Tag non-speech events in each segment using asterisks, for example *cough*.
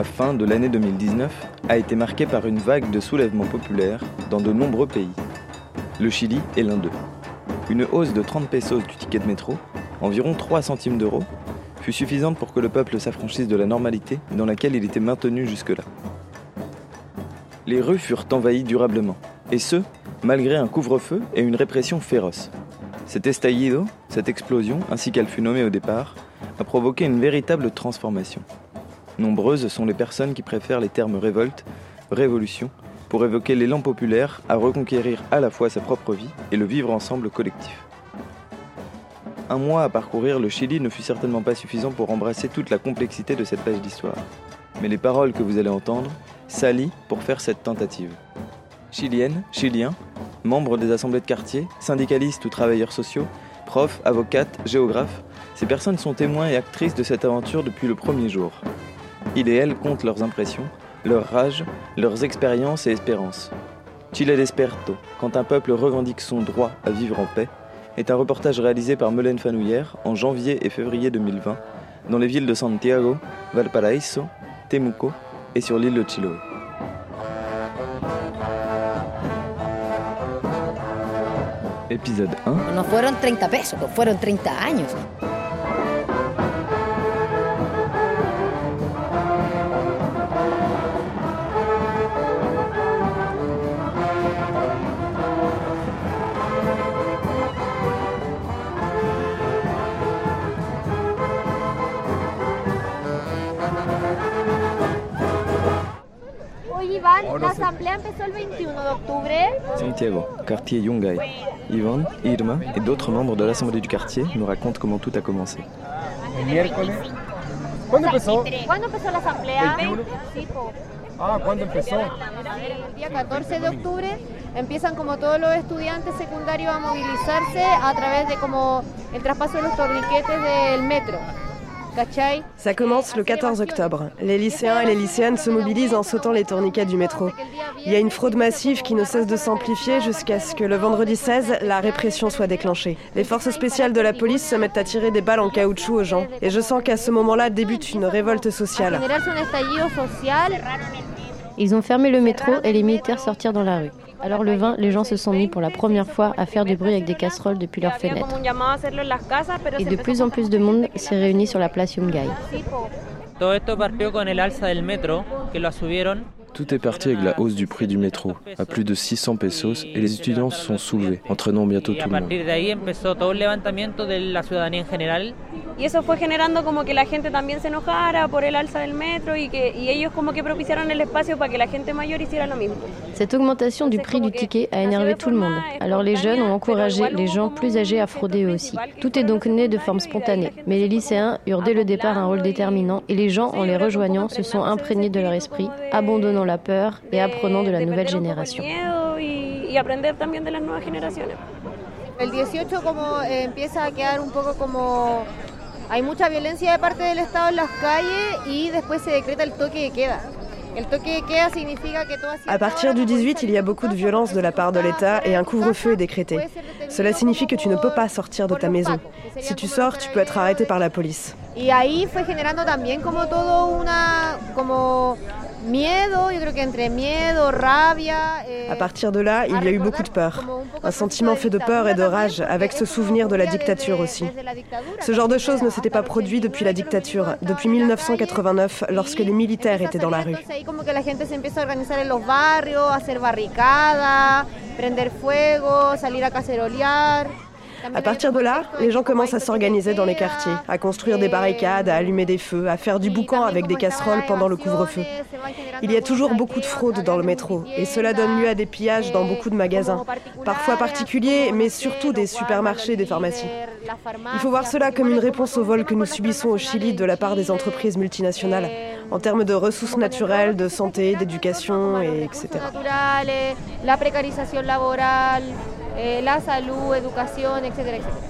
La fin de l'année 2019 a été marquée par une vague de soulèvements populaires dans de nombreux pays. Le Chili est l'un d'eux. Une hausse de 30 pesos du ticket de métro, environ 3 centimes d'euros, fut suffisante pour que le peuple s'affranchisse de la normalité dans laquelle il était maintenu jusque-là. Les rues furent envahies durablement, et ce, malgré un couvre-feu et une répression féroce. Cet estallido, cette explosion, ainsi qu'elle fut nommée au départ, a provoqué une véritable transformation. Nombreuses sont les personnes qui préfèrent les termes révolte, révolution, pour évoquer l'élan populaire à reconquérir à la fois sa propre vie et le vivre ensemble collectif. Un mois à parcourir le Chili ne fut certainement pas suffisant pour embrasser toute la complexité de cette page d'histoire. Mais les paroles que vous allez entendre s'allient pour faire cette tentative. Chiliennes, Chiliens, membres des assemblées de quartier, syndicalistes ou travailleurs sociaux, profs, avocates, géographes, ces personnes sont témoins et actrices de cette aventure depuis le premier jour. Ils et comptent leurs impressions, leur rage, leurs expériences et espérances. Chile desperto, quand un peuple revendique son droit à vivre en paix, est un reportage réalisé par Melaine Fanouillère en janvier et février 2020 dans les villes de Santiago, Valparaíso, Temuco et sur l'île de Chiloé. Épisode 1. No fueron 30 pesos, fueron 30 años. La asamblea empezó el 21 de octubre. Santiago, quartier Yungay. Yvonne, Irma et d'autres membres de l'Assemblée du quartier nous racontent comment tout a commencé. El miércoles. ¿Cuándo empezó? ¿Cuándo empezó la asamblea? 21. Sí, po. Ah, ¿cuándo empezó? El día 14 de octubre empiezan como todos los estudiantes secundarios a movilizarse a través de como el traspaso de los torniquetes del metro. Ça commence le 14 octobre. Les lycéens et les lycéennes se mobilisent en sautant les tourniquets du métro. Il y a une fraude massive qui ne cesse de s'amplifier jusqu'à ce que le vendredi 16, la répression soit déclenchée. Les forces spéciales de la police se mettent à tirer des balles en caoutchouc aux gens. Et je sens qu'à ce moment-là débute une révolte sociale. Ils ont fermé le métro et les militaires sortirent dans la rue. Alors le 20, les gens se sont mis pour la première fois à faire du bruit avec des casseroles depuis leurs fenêtres. Et de plus en plus de monde s'est réuni sur la place Yungay. Tout est parti avec la hausse du prix du métro, à plus de 600 pesos, et les étudiants se sont soulevés, entraînant bientôt tout le monde. partir de ahí empezó todo un levantamiento de la ciudadanía en general Y eso fue generando como que la gente también se enojara por el alza del metro y que y ellos como que propiciaron el espacio para que la gente mayor hiciera lo mismo. Cette augmentation du prix du ticket a énervé tout le monde. Alors les jeunes ont encouragé les gens plus âgés à frauder eux aussi. Tout est donc né de forme spontanée. Mais les lycéens eurent dès le départ un rôle déterminant et les gens, en les rejoignant, se sont imprégnés de leur esprit, abandonnant la peur et apprenant de la nouvelle génération. El 18 como eh, empieza a quedar un poco como... Hay mucha violencia de parte del Estado en las calles y después se decreta el toque de queda. À partir du 18, il y a beaucoup de violence de la part de l'État et un couvre-feu est décrété. Cela signifie que tu ne peux pas sortir de ta maison. Si tu sors, tu peux être arrêté par la police. Eh, À partir de là, il y a eu beaucoup de peur. Un sentiment fait de peur et de rage, avec ce souvenir de la dictature aussi. Ce genre de choses ne s'était pas produit depuis la dictature, depuis 1989, lorsque les militaires étaient dans la rue. À partir de là, les gens commencent à s'organiser dans les quartiers, à construire des barricades, à allumer des feux, à faire du boucan avec des casseroles pendant le couvre-feu. Il y a toujours beaucoup de fraude dans le métro et cela donne lieu à des pillages dans beaucoup de magasins, parfois particuliers, mais surtout des supermarchés des pharmacies. Il faut voir cela comme une réponse au vol que nous subissons au Chili de la part des entreprises multinationales, en termes de ressources naturelles, de santé, d'éducation, et etc. eh, la salud, educación, etcétera, etcétera.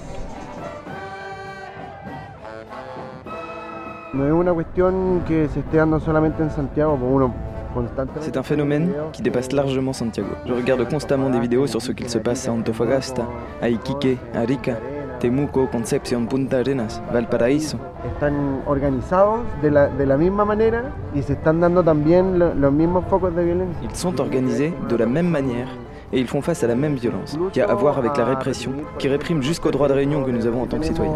No es una cuestión que se esté dando solamente en Santiago, pues uno constantemente. C'est un phénomène qui dépasse largement Santiago. Je regarde constamment des vidéos sur ce qu'il se passe à Antofagasta, à Iquique, à Arica, Temuco, Concepción, Punta Arenas, Valparaíso. Están organizados de la, de la misma manera y se están dando también lo- los mismos focos de violencia. Ils sont organisés de la même manière et ils font face à la même violence, qui a à voir avec la répression, qui réprime jusqu'au droit de réunion que nous avons en tant que citoyens.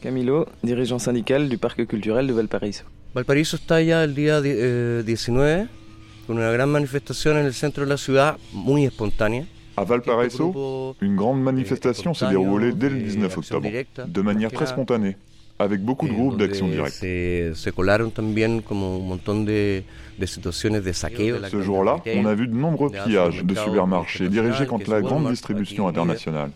Camilo, dirigeant syndical du parc culturel de Valparaíso. Valparaíso está ya el día di- eh, 19 con una gran manifestación en el centro de la ciudad, muy espontánea. À Valparaiso, une grande manifestation s'est déroulée dès le 19 octobre, de manière très spontanée, avec beaucoup de groupes d'action donde directe. Se, se colaron también como un montón de, de situaciones de saqueo. Ce jour-là, on a vu de nombreux pillages de supermarchés dirigés contre la grande distribution internationale.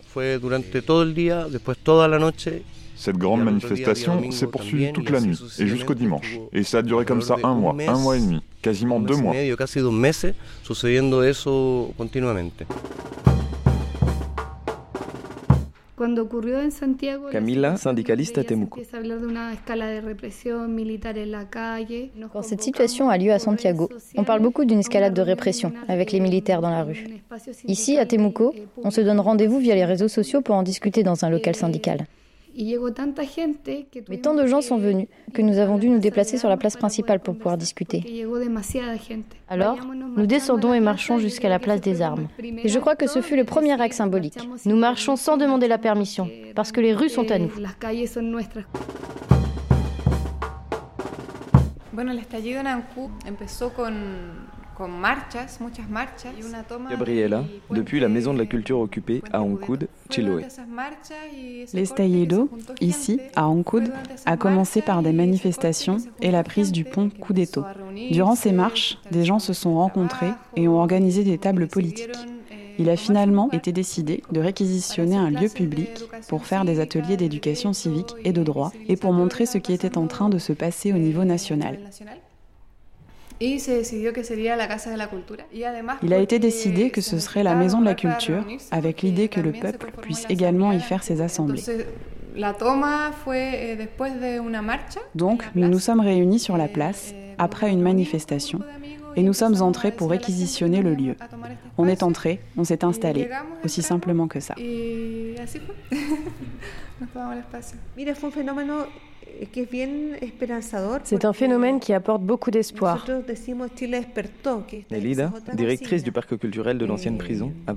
La noche. Cette grande manifestation s'est poursuivie toute la nuit et jusqu'au dimanche. Et ça a duré comme ça un mois, un mois et demi, quasiment deux mois. Camila, syndicaliste à Temuco. Quand cette situation a lieu à Santiago, on parle beaucoup d'une escalade de répression avec les militaires dans la rue. Ici, à Temuco, on se donne rendez-vous via les réseaux sociaux pour en discuter dans un local syndical. Mais tant de gens sont venus que nous avons dû nous déplacer sur la place principale pour pouvoir discuter. Alors, nous descendons et marchons jusqu'à la place des armes. Et je crois que ce fut le premier acte symbolique. Nous marchons sans demander la permission, parce que les rues sont à nous. Gabriela, depuis la maison de la culture occupée à Ancud, Chiloé. L'estallido, ici, à Ancud, a commencé par des manifestations et la prise du pont Cudeto. Durant ces marches, des gens se sont rencontrés et ont organisé des tables politiques. Il a finalement été décidé de réquisitionner un lieu public pour faire des ateliers d'éducation civique et de droit et pour montrer ce qui était en train de se passer au niveau national. Il a été décidé que ce serait la Maison de la Culture, avec l'idée que le peuple puisse également y faire ses assemblées. Entonces, la toma fue eh, después de una marcha. Donc, nous nous sommes réunis sur la place, après une manifestation, et nous sommes entrés pour réquisitionner le lieu. On est entré, on s'est installé, aussi simplement que ça. *laughs* Eh. C'est un phénomène qui apporte beaucoup d'espoir. Nelida, directrice du parc culturel de l'ancienne prison à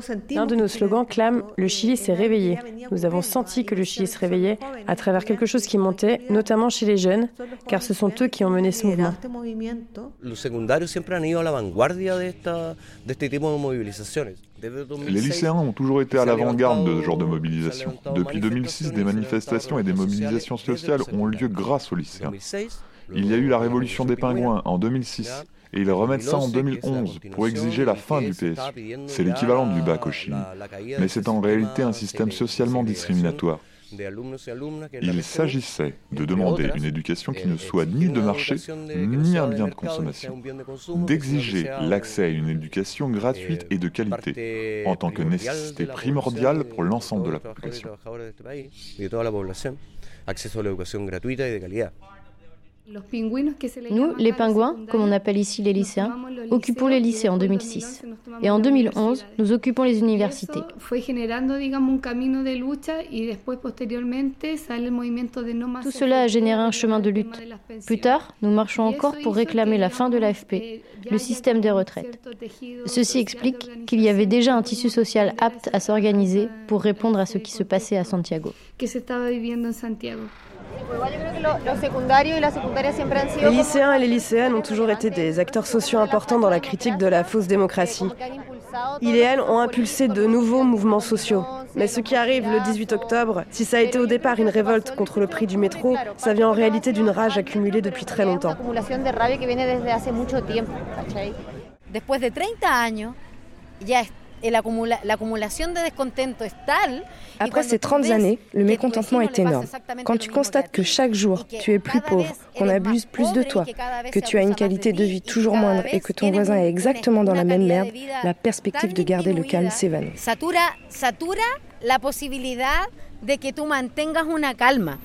sentimos L'un de nos slogans clame Le Chili s'est réveillé. Nous avons senti que le Chili se réveillait à travers quelque chose qui montait, notamment chez les jeunes, car ce sont eux qui ont mené ce mouvement. Este movimiento. Los secundarios siempre han ido a la vanguardia de, esta, de este tipo de movilizaciones. Desde 2006, Les lycéens ont toujours été à l'avant-garde de ce genre de mobilisation. Depuis 2006, des manifestations et des mobilisations sociales ont lieu grâce aux lycéens. Il y a eu la révolution des pingouins en 2006 et ils remettent ça en 2011 pour exiger la fin du PSU. C'est l'équivalent du bac au Chili. Mais c'est en réalité un système socialement discriminatoire. Il s'agissait de demander une éducation qui ne soit ni de marché, ni un bien de consommation, d'exiger l'accès à une éducation gratuite et de qualité, en tant que nécessité primordiale pour l'ensemble de la population. Nous, les pingouins, comme on appelle ici les lycéens, occupons les lycées en después 2006. 2011 nos tomamos Et en las 2011, universidades. nous occupons les universités. Tout cela a généré un chemin de lutte. Plus tard, nous marchons encore pour réclamer la fin de l'AFP, le système des retraites. Ceci explique qu'il y avait déjà un tissu social apte à s'organiser pour répondre à ce qui se passait à Santiago. Les lycéens et les lycéennes ont toujours été des acteurs sociaux importants dans la critique de la fausse démocratie. Ils et elles ont impulsé de nouveaux mouvements sociaux. Mais ce qui arrive le 18 octobre, si ça a été au départ une révolte contre le prix du métro, ça vient en réalité d'une rage accumulée depuis très longtemps. de 30 años, acumula- la de descontento es tal. Après ces 30 années, le mécontentement est énorme. Quand tu constates que chaque jour tu es plus pauvre, qu'on abuse plus de toi, que tu as une qualité de vie toujours moindre et que ton voisin est exactement dans la même merde, la perspective de garder le calme s'évanouit. Satura, satura la posibilidad de que tú mantengas una calma.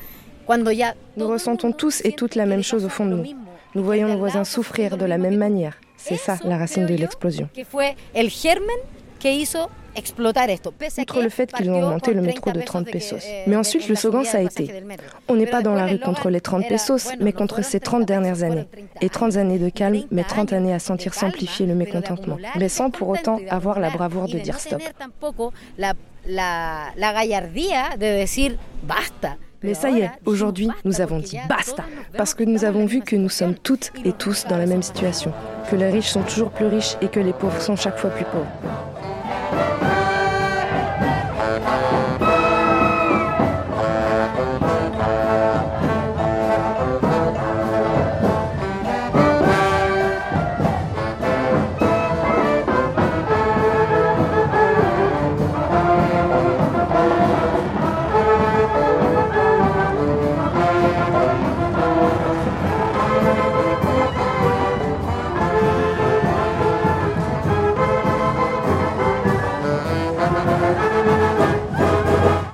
Cuando ya Nous ressentons tous et toutes la même chose au fond de nous. Nous voyons nos voisins souffrir de la même manière. C'est ça la racine de l'explosion. Outre le fait qu'ils ont augmenté le métro de 30 pesos. Eh, Mais ensuite, le slogan, ça a été On n'est pas dans la rue contre les 30 pesos, mais contre ces 30 dernières années. Et 30 années de calme, mais 30 années à sentir s'amplifier le mécontentement. Mais sans pour autant avoir la bravoure de dire stop. Mais ça y est, aujourd'hui, nous avons dit basta, parce que nous avons vu que nous sommes toutes et tous dans la même situation, que les riches sont toujours plus riches et que les pauvres sont chaque fois plus pauvres. Thank you.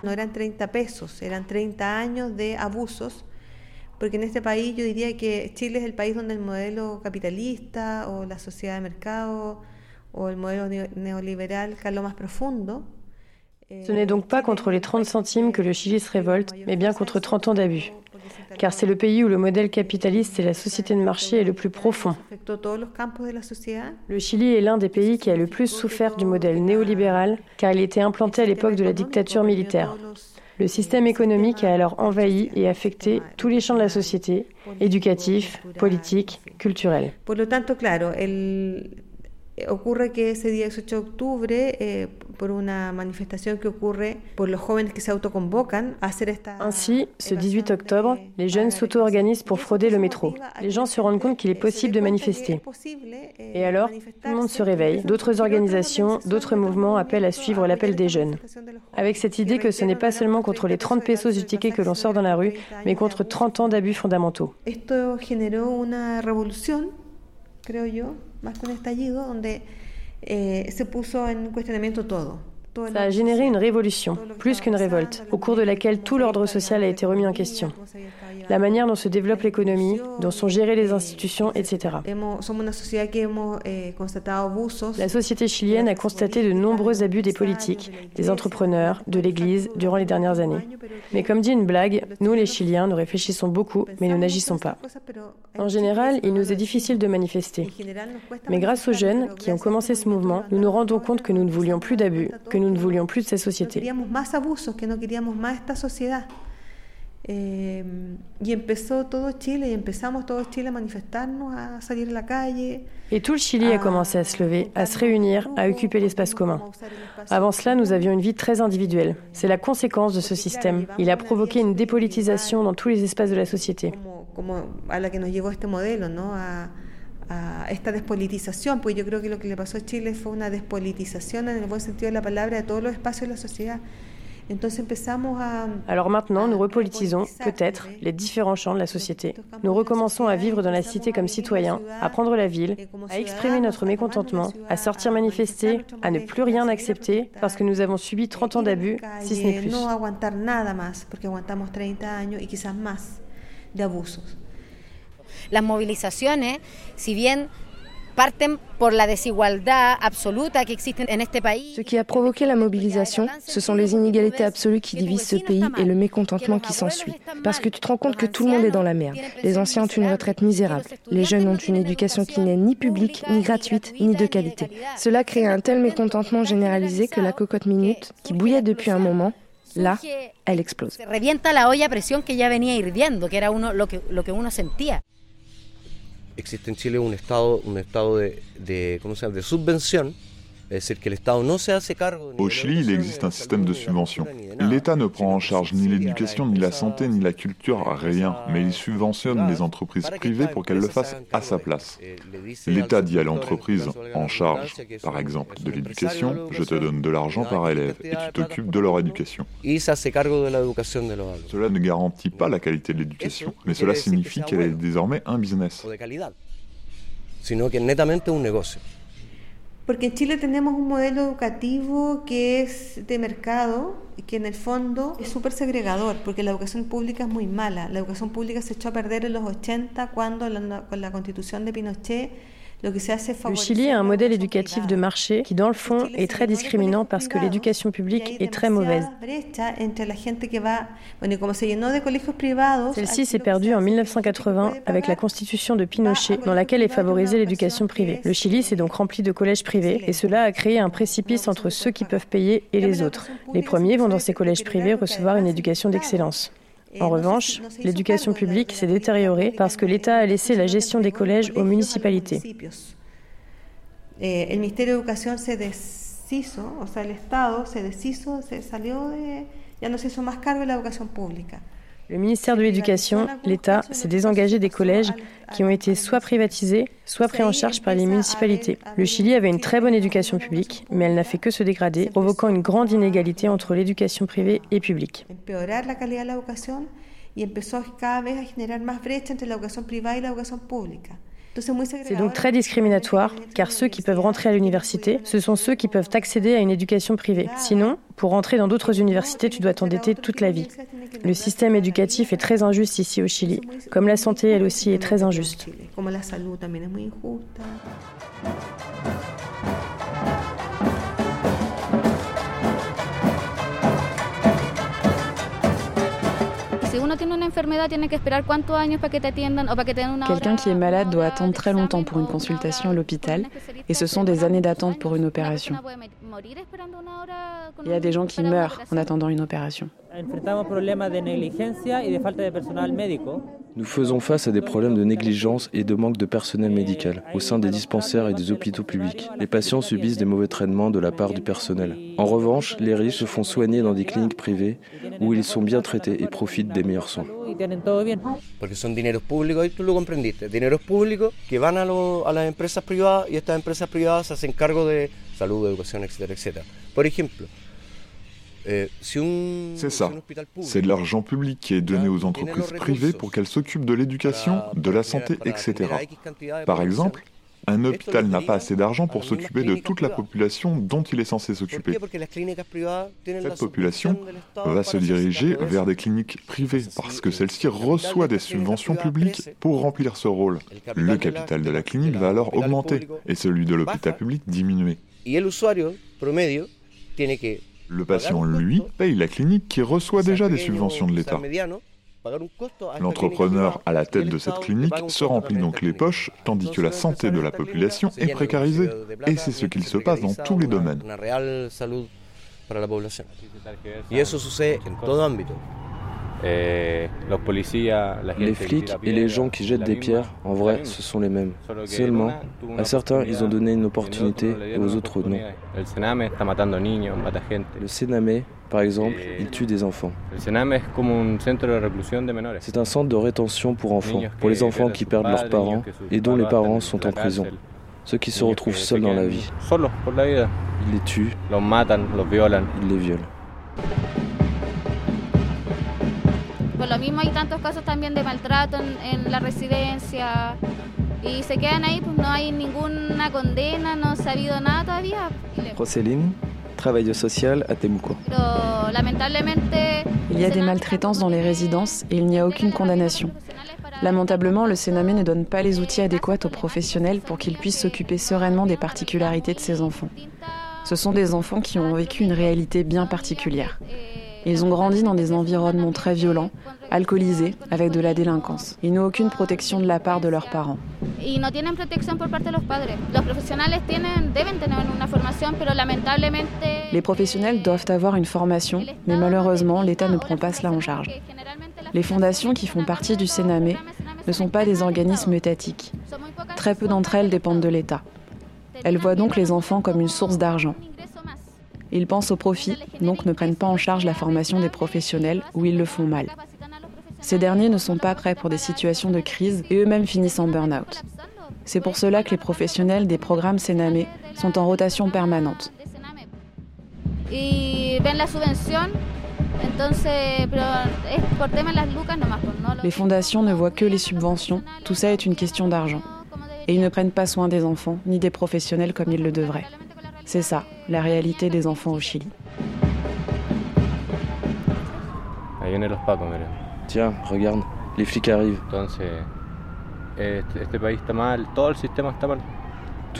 No eran 30 pesos, eran 30 años de abusos, porque en este país yo diría que Chile es el país donde el modelo capitalista o la sociedad de mercado o el modelo neoliberal caló más profundo. Ce n'est donc pas contre les 30 centimes que le Chili se révolte, mais bien contre 30 ans d'abus. Car c'est le pays où le modèle capitaliste et la société de marché est le plus profond. Le Chili est l'un des pays qui a le plus souffert du modèle néolibéral, car il était implanté à l'époque de la dictature militaire. Le système économique a alors envahi et affecté tous les champs de la société, éducatif, politique, culturel. Ocurre que ese día 18 de octubre, eh, por una manifestación que ocurre por los jóvenes que se autoconvocan a hacer esta... Ainsi, ce 18 octobre, les jeunes s'auto-organisent pour frauder le métro. Les gens se rendent compte qu'il est possible de manifester. Et alors, tout le monde se réveille. D'autres organisations, d'autres mouvements appellent à suivre l'appel des jeunes. Avec cette idée que ce n'est pas seulement contre les 30 pesos du ticket que l'on sort dans la rue, mais contre 30 ans d'abus fondamentaux. Esto generó una revolución, creo yo, más que un estallido, donde eh, se puso en cuestionamiento todo. Ça a généré une révolution, plus qu'une révolte, au cours de laquelle tout l'ordre social a été remis en question. La manière dont se développe l'économie, dont sont gérées les institutions, etc. La société chilienne a constaté de nombreux abus des politiques, des entrepreneurs, de l'Église durant les dernières années. Mais comme dit une blague, nous les Chiliens, nous réfléchissons beaucoup, mais nous n'agissons pas. En général, il nous est difficile de manifester. Mais grâce aux jeunes qui ont commencé ce mouvement, nous nous rendons compte que nous ne voulions plus d'abus, que nous ne voulions plus de cette société. Et tout le Chili a commencé à se lever, à se réunir, à occuper l'espace commun. Avant cela, nous avions une vie très individuelle. C'est la conséquence de ce système. Il a provoqué une dépolitisation dans tous les espaces de la société. A esta despolitización, pues yo creo que lo que le pasó a Chile fue una despolitización en el buen sentido de la palabra de todos los espacios de la sociedad. Alors maintenant, nous repolitisons, peut-être, les différents champs de la société. Nous recommençons à vivre dans la cité comme citoyens, à prendre la ville, à exprimer notre mécontentement, à sortir manifester, à ne plus rien accepter parce que nous avons subi 30 ans d'abus, si ce n'est plus. Las movilizaciones, si bien ce qui a provoqué la mobilisation, ce sont les inégalités absolues qui divisent ce pays et le mécontentement qui s'ensuit. Parce que tu te rends compte que tout le monde est dans la merde. Les anciens ont une retraite misérable. Les jeunes ont une éducation qui n'est ni publique, ni gratuite, ni de qualité. Cela crée un tel mécontentement généralisé que la cocotte minute, qui bouillait depuis un moment, là, elle explose. la olla presión que ya venía hirviendo, que era uno, lo, que, lo que uno sentía. Existe en Chile un estado, un estado de, ¿cómo se llama? de subvención Au Chili, il existe un système de subvention. L'État ne prend en charge ni l'éducation, ni la santé, ni la culture, rien, mais il subventionne les entreprises privées pour qu'elles le fassent à sa place. L'État dit à l'entreprise en charge, par exemple, de l'éducation, je te donne de l'argent par élève et tu t'occupes de leur éducation. Cela ne garantit pas la qualité de l'éducation, mais cela signifie qu'elle est désormais un business. Porque en Chile tenemos un modelo educativo que es de mercado y que en el fondo es súper segregador, porque la educación pública es muy mala. La educación pública se echó a perder en los 80 cuando con la constitución de Pinochet Le Chili a un modèle éducatif de marché qui, dans le fond, est très discriminant parce que l'éducation publique est très mauvaise. Celle-ci s'est perdue en 1980 avec la constitution de Pinochet, dans laquelle est favorisée l'éducation privée. Le Chili s'est donc rempli de collèges privés et cela a créé un précipice entre ceux qui peuvent payer et les autres. Les premiers vont dans ces collèges privés recevoir une éducation d'excellence. En revanche, l'éducation publique s'est détériorée parce que l'État a laissé la gestion des collèges aux municipalités. Eh, el Ministerio de Educación se deshizo, o sea, el Estado se deshizo, se salió de, ya no se hizo más cargo de la educación pública. Le ministère de l'Éducation, l'État, s'est désengagé des collèges qui ont été soit privatisés, soit pris en charge par les municipalités. Le Chili avait une très bonne éducation publique, mais elle n'a fait que se dégrader, provoquant une grande inégalité entre l'éducation privée et publique. C'est donc très discriminatoire, car ceux qui peuvent rentrer à l'université, ce sont ceux qui peuvent accéder à une éducation privée. Sinon, pour rentrer dans d'autres universités, tu dois t'endetter toute la vie. Le système éducatif est très injuste ici au Chili, comme la santé, elle aussi, est très injuste. Quelqu'un qui est malade doit attendre très longtemps pour une consultation à l'hôpital et ce sont des années d'attente pour une opération. Il y a des gens qui meurent en attendant une opération. Nous faisons face à des problèmes de négligence et de manque de personnel médical au sein des dispensaires et des hôpitaux publics. Les patients subissent des mauvais traitements de la part du personnel. En revanche, les riches se font soigner dans des cliniques privées où ils sont bien traités et profitent des meilleurs soins. Porque son dineros públicos, y tú lo comprendiste, dineros públicos que van a, lo, a las empresas privadas y estas empresas privadas se hacen cargo de salud, educación, etcétera, etcétera. Por ejemplo, C'est ça. C'est de l'argent public qui est donné aux entreprises privées pour qu'elles s'occupent de l'éducation, de la santé, etc. Par exemple, un hôpital n'a pas assez d'argent pour s'occuper de toute la population dont il est censé s'occuper. Cette population va se diriger vers des cliniques privées parce que celle-ci reçoit des subventions publiques pour remplir ce rôle. Le capital de la clinique va alors augmenter et celui de l'hôpital public diminuer. Le patient, lui, paye la clinique qui reçoit déjà des subventions de l'État. L'entrepreneur à la tête de cette clinique se remplit donc les poches, tandis que la santé de la population est précarisée. Et c'est ce qu'il se passe dans tous les domaines. Les flics et les gens qui jettent des pierres, en vrai, ce sont les mêmes. Seulement, à certains, ils ont donné une opportunité et aux autres non. Le Sename, par exemple, il tue des enfants. C'est un centre de rétention pour enfants, pour les enfants qui perdent leurs parents et dont les parents sont en prison. Ceux qui se retrouvent seuls dans la vie. Ils les tuent, ils les violent. Por lo mismo hay tantos casos también de maltrato en, en la residencia y se quedan ahí, pues no hay ninguna condena, no se ha habido nada todavía. Roseline, travailleuse sociale à Temuco. Pero lamentablemente Il y a des maltraitances dans les résidences et il n'y a aucune condamnation. Lamentablement, le Sénamé ne donne pas les outils adéquats aux professionnels pour qu'ils puissent s'occuper sereinement des particularités de ces enfants. Ce sont des enfants qui ont vécu une réalité bien particulière. Ils ont grandi dans des environnements très violents, alcoolisés, avec de la délinquance. Ils n'ont aucune protection de la part de leurs parents. Les professionnels doivent avoir une formation, mais malheureusement, l'État ne prend pas cela en charge. Les fondations qui font partie du Sénamé ne sont pas des organismes étatiques. Très peu d'entre elles dépendent de l'État. Elles voient donc les enfants comme une source d'argent. Ils pensent au profit, donc ne prennent pas en charge la formation des professionnels où ils le font mal. Ces derniers ne sont pas prêts pour des situations de crise et eux-mêmes finissent en burn-out. C'est pour cela que les professionnels des programmes Sename sont en rotation permanente. Les fondations ne voient que les subventions, tout ça est une question d'argent. Et ils ne prennent pas soin des enfants ni des professionnels comme ils le devraient. C'est ça, la réalité des enfants au Chili. Tiens, regarde, les flics arrivent. Tout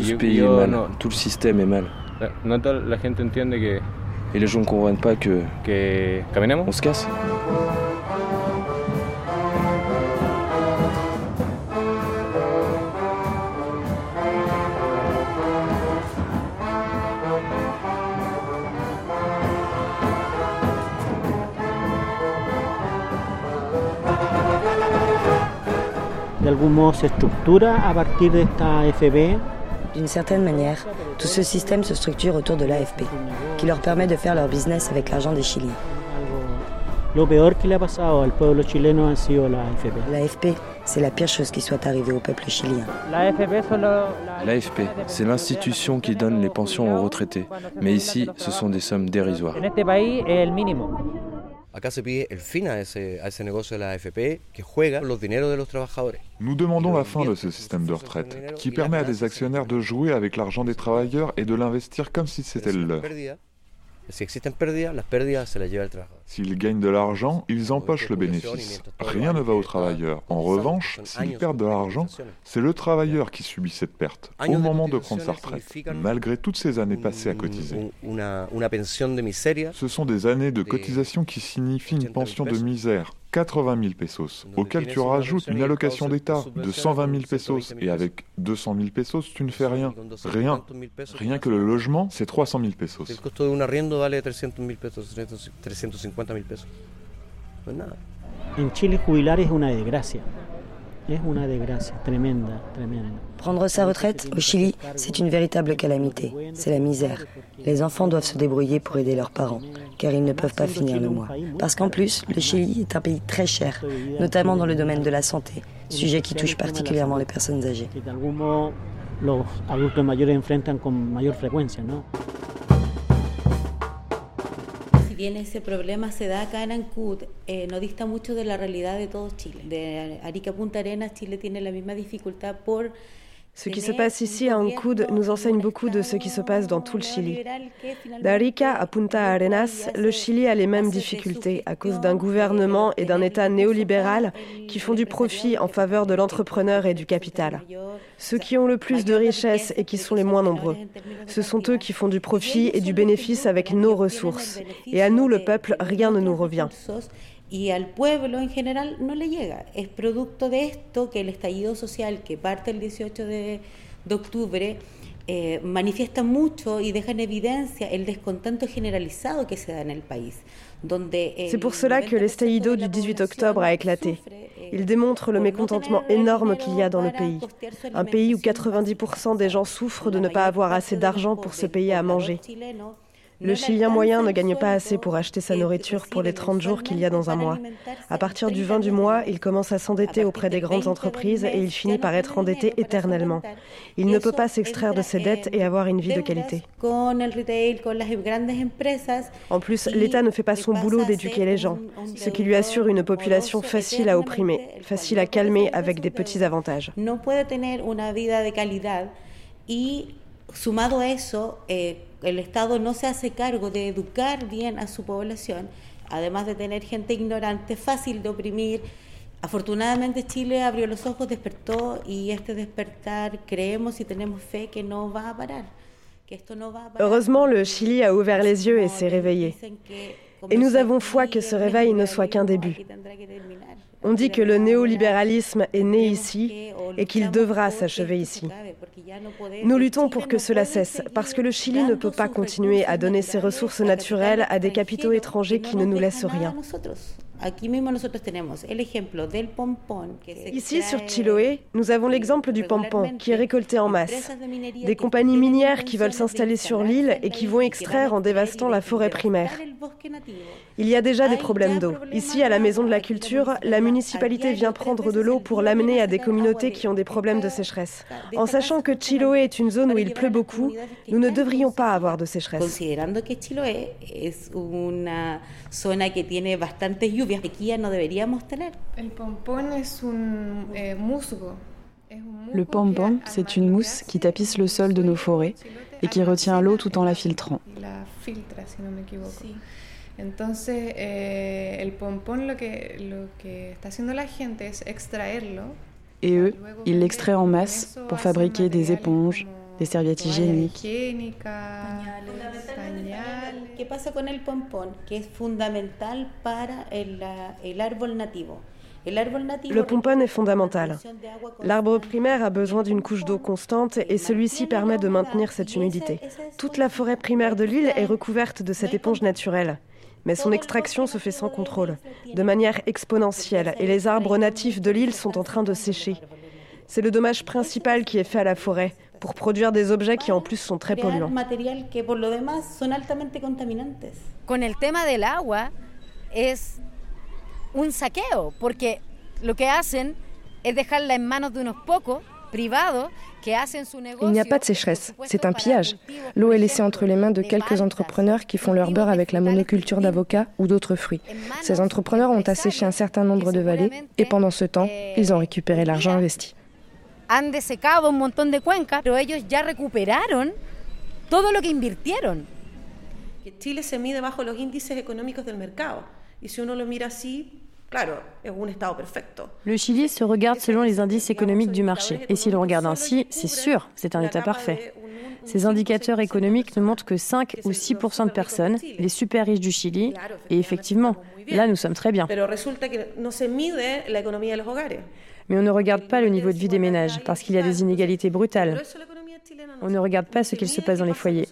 ce pays est mal, tout le système est mal. Et les gens ne comprennent pas que... On se casse D'une certaine manière, tout ce système se structure autour de l'AFP, qui leur permet de faire leur business avec l'argent des Chiliens. L'AFP, c'est la pire chose qui soit arrivée au peuple chilien. L'AFP, c'est l'institution qui donne les pensions aux retraités. Mais ici, ce sont des sommes dérisoires. Nous demandons la fin de ce système de retraite, qui permet à des actionnaires de jouer avec l'argent des travailleurs et de l'investir comme si c'était le leur. S'ils gagnent de l'argent, ils empochent le bénéfice. Rien ne va aux travailleurs. En revanche, s'ils perdent de l'argent, c'est le travailleur qui subit cette perte au moment de prendre sa retraite, malgré toutes ces années passées à cotiser. Ce sont des années de cotisation qui signifient une pension de misère, 80 000 pesos, auquel tu rajoutes une allocation d'État de 120 000 pesos, et avec 200 000 pesos, tu ne fais rien. Rien. Rien que le logement, c'est 300 000 pesos. En Chile, jubilar es una desgracia. Es una desgracia tremenda, tremenda. Prendre sa retraite au Chili, c'est une véritable calamité. C'est la misère. Les enfants doivent se débrouiller pour aider leurs parents, car ils ne peuvent pas finir le mois. Parce qu'en plus, le Chili est un pays très cher, notamment dans le domaine de la santé, sujet qui touche particulièrement les personnes âgées. Bien ese problema se da acá en Ancud, eh, no dista mucho de la realidad de todo Chile. De Arica a Punta Arenas, Chile tiene la misma dificultad por Ce qui se passe ici à Ancud nous enseigne beaucoup de ce qui se passe dans tout le Chili. D'Arica à Punta Arenas, le Chili a les mêmes difficultés à cause d'un gouvernement et d'un État néolibéral qui font du profit en faveur de l'entrepreneur et du capital. Ceux qui ont le plus de richesses et qui sont les moins nombreux. Ce sont eux qui font du profit et du bénéfice avec nos ressources. Et à nous, le peuple, rien ne nous revient. y al pueblo en general no le llega. Es producto de esto que el estallido social que parte el 18 de, de octubre eh, manifiesta mucho y deja en evidencia el descontento generalizado que se da en el país. C'est pour cela que l'estallido du 18 octobre a éclaté. Eh, Il démontre le mécontentement énorme qu'il y a dans le pays. Un pays où 90% des gens souffrent de ne pas avoir assez d'argent pour se payer à manger. Le Chilien moyen ne gagne pas assez pour acheter sa nourriture pour les 30 jours qu'il y a dans un mois. À partir du 20 du mois, il commence à s'endetter auprès des grandes entreprises et il finit par être endetté éternellement. Il ne peut pas s'extraire de ses dettes et avoir une vie de qualité. En plus, l'État ne fait pas son boulot d'éduquer les gens, ce qui lui assure une population facile à opprimer, facile à calmer avec des petits avantages. Sumado a eso, eh, el Estado no se hace cargo de educar bien a su población, además de tener gente ignorante, fácil de oprimir. Afortunadamente Chile abrió los ojos, despertó y este despertar creemos y tenemos fe que no va a parar. Que esto no va a parar. Heureusement, le Chili a ouvert les yeux et s'est réveillé. Et nous avons foi que ce réveil ne soit qu'un début. On dit que le néolibéralisme est né ici et qu'il devra s'achever ici. Nous luttons pour que cela cesse, parce que le Chili ne peut pas continuer à donner ses ressources naturelles à des capitaux étrangers qui ne nous laissent rien. Ici, sur Chiloé, nous avons l'exemple du pompon qui est récolté en masse. Des compagnies minières qui veulent s'installer sur l'île et qui vont extraire en dévastant la forêt primaire. Il y a déjà des problèmes d'eau. Ici, à la Maison de la Culture, la municipalité vient prendre de l'eau pour l'amener à des communautés qui ont des problèmes de sécheresse. En sachant que Chiloé est une zone où il pleut beaucoup, nous ne devrions pas avoir de sécheresse. Le pompon, c'est une mousse qui tapisse le sol de nos forêts et qui retient l'eau tout en la filtrant. Entonces, eh, el pompón lo que, lo que está haciendo la gente es extraerlo. Et eux, ils l'extraient en masse pour fabriquer des éponges, des serviettes hygiéniques. ¿Qué pasa con el pompón? Que es fundamental para el, el árbol nativo. Le pompon est fondamental. L'arbre primaire a besoin d'une couche d'eau constante et celui-ci permet de maintenir cette humidité. Toute la forêt primaire de l'île est recouverte de cette éponge naturelle. Mais son extraction se fait sans contrôle, de manière exponentielle, et les arbres natifs de l'île sont en train de sécher. C'est le dommage principal qui est fait à la forêt, pour produire des objets qui en plus sont très polluants. Con el tema del agua es un saqueo, porque lo que hacen es dejarla en manos de unos pocos privados Il n'y a pas de sécheresse, c'est un pillage. L'eau est laissée entre les mains de quelques entrepreneurs qui font leur beurre avec la monoculture d'avocats ou d'autres fruits. Ces entrepreneurs ont asséché un certain nombre de vallées et pendant ce temps, ils ont récupéré l'argent investi. Han desecado un montón de cuencas, pero ellos ya recuperaron todo lo que invirtieron. Chile se mide bajo los índices económicos del mercado. Y si uno lo mira así, le Chili se regarde selon les indices économiques du marché. Et si l'on regarde ainsi, c'est sûr, c'est un État parfait. Ces indicateurs économiques ne montrent que 5 ou 6% de personnes, les super riches du Chili, et effectivement, là nous sommes très bien. Mais on ne regarde pas le niveau de vie des ménages, parce qu'il y a des inégalités brutales. On ne regarde pas ce qu'il se passe dans les foyers.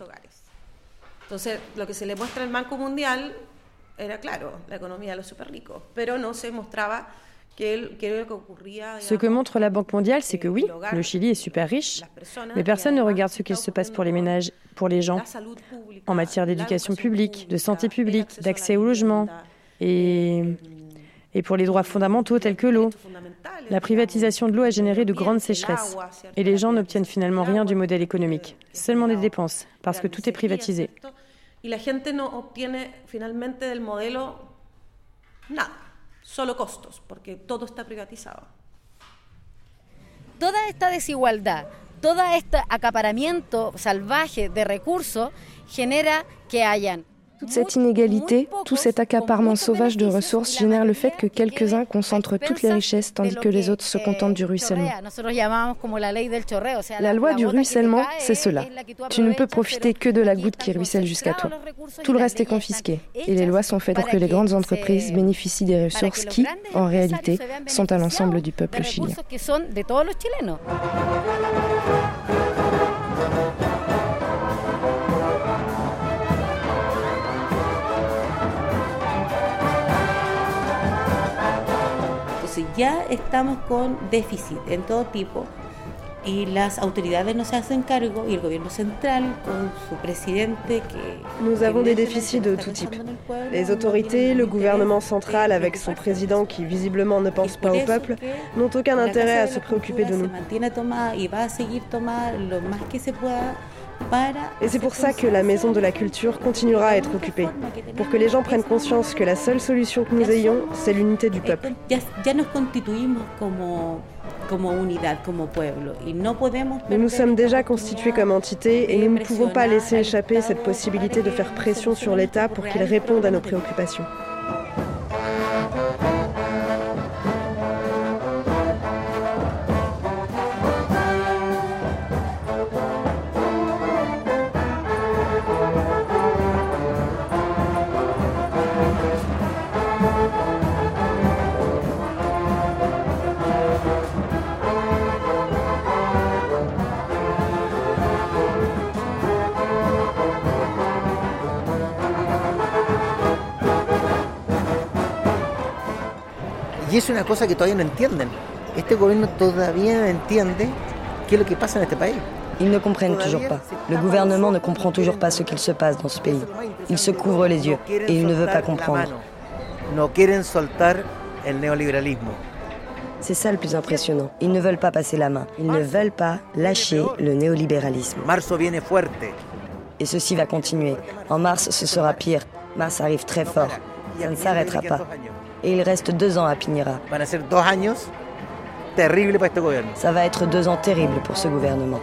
Era claro, la economía de los super ricos, pero no se mostraba que Ce que montre la Banque mondiale, c'est que oui, le Chili est super riche, mais personne ne regarde ce qu'il se passe pour les ménages, pour les gens, en matière d'éducation publique, de santé publique, d'accès au logement et, et pour les droits fondamentaux tels que l'eau. La privatisation de l'eau a généré de grandes sécheresses et les gens n'obtiennent finalement rien du modèle économique, seulement des dépenses, parce que tout est privatisé. Y la gente no obtiene finalmente del modelo nada, solo costos, porque todo está privatizado. Toda esta desigualdad, todo este acaparamiento salvaje de recursos genera que hayan Toute cette inégalité, tout cet accaparement sauvage de ressources génère le fait que quelques-uns concentrent toutes les richesses tandis que les autres se contentent du ruissellement. La loi du ruissellement, c'est cela. Tu ne peux profiter que de la goutte qui ruisselle jusqu'à toi. Tout le reste est confisqué et les lois sont faites pour que les grandes entreprises bénéficient des ressources qui, en réalité, sont à l'ensemble du peuple chilien. Ya estamos con déficit en todo tipo y las autoridades no se hacen cargo y el gobierno central con su presidente que Nous avons des déficits de tout type. Les autorités, le gouvernement central avec son président qui visiblement ne pense pas au peuple n'ont aucun intérêt à se préoccuper de nous. Et c'est pour ça que la Maison de la Culture continuera à être occupée, pour que les gens prennent conscience que la seule solution que nous ayons, c'est l'unité du peuple. Nous nous sommes déjà constitués comme entité et nous ne pouvons pas laisser échapper cette possibilité de faire pression sur l'État pour qu'il réponde à nos préoccupations. Y es una cosa que todavía no entienden. Este gobierno todavía no entiende qué es lo que pasa en este país. Ils ne comprennent toujours pas. Le gouvernement ne comprend toujours pas ce qu'il se passe dans ce pays. Il se couvre les yeux et il ne veut pas comprendre. No quieren soltar el neoliberalismo. C'est ça le plus impressionnant. Ils ne veulent pas passer la main. Ils ne veulent pas lâcher le néolibéralisme. Et ceci va continuer. En mars, ce sera pire. Mars arrive très fort. Ça ne s'arrêtera pas. Et il reste deux ans à Pinira. Ça va être deux ans terribles pour ce gouvernement.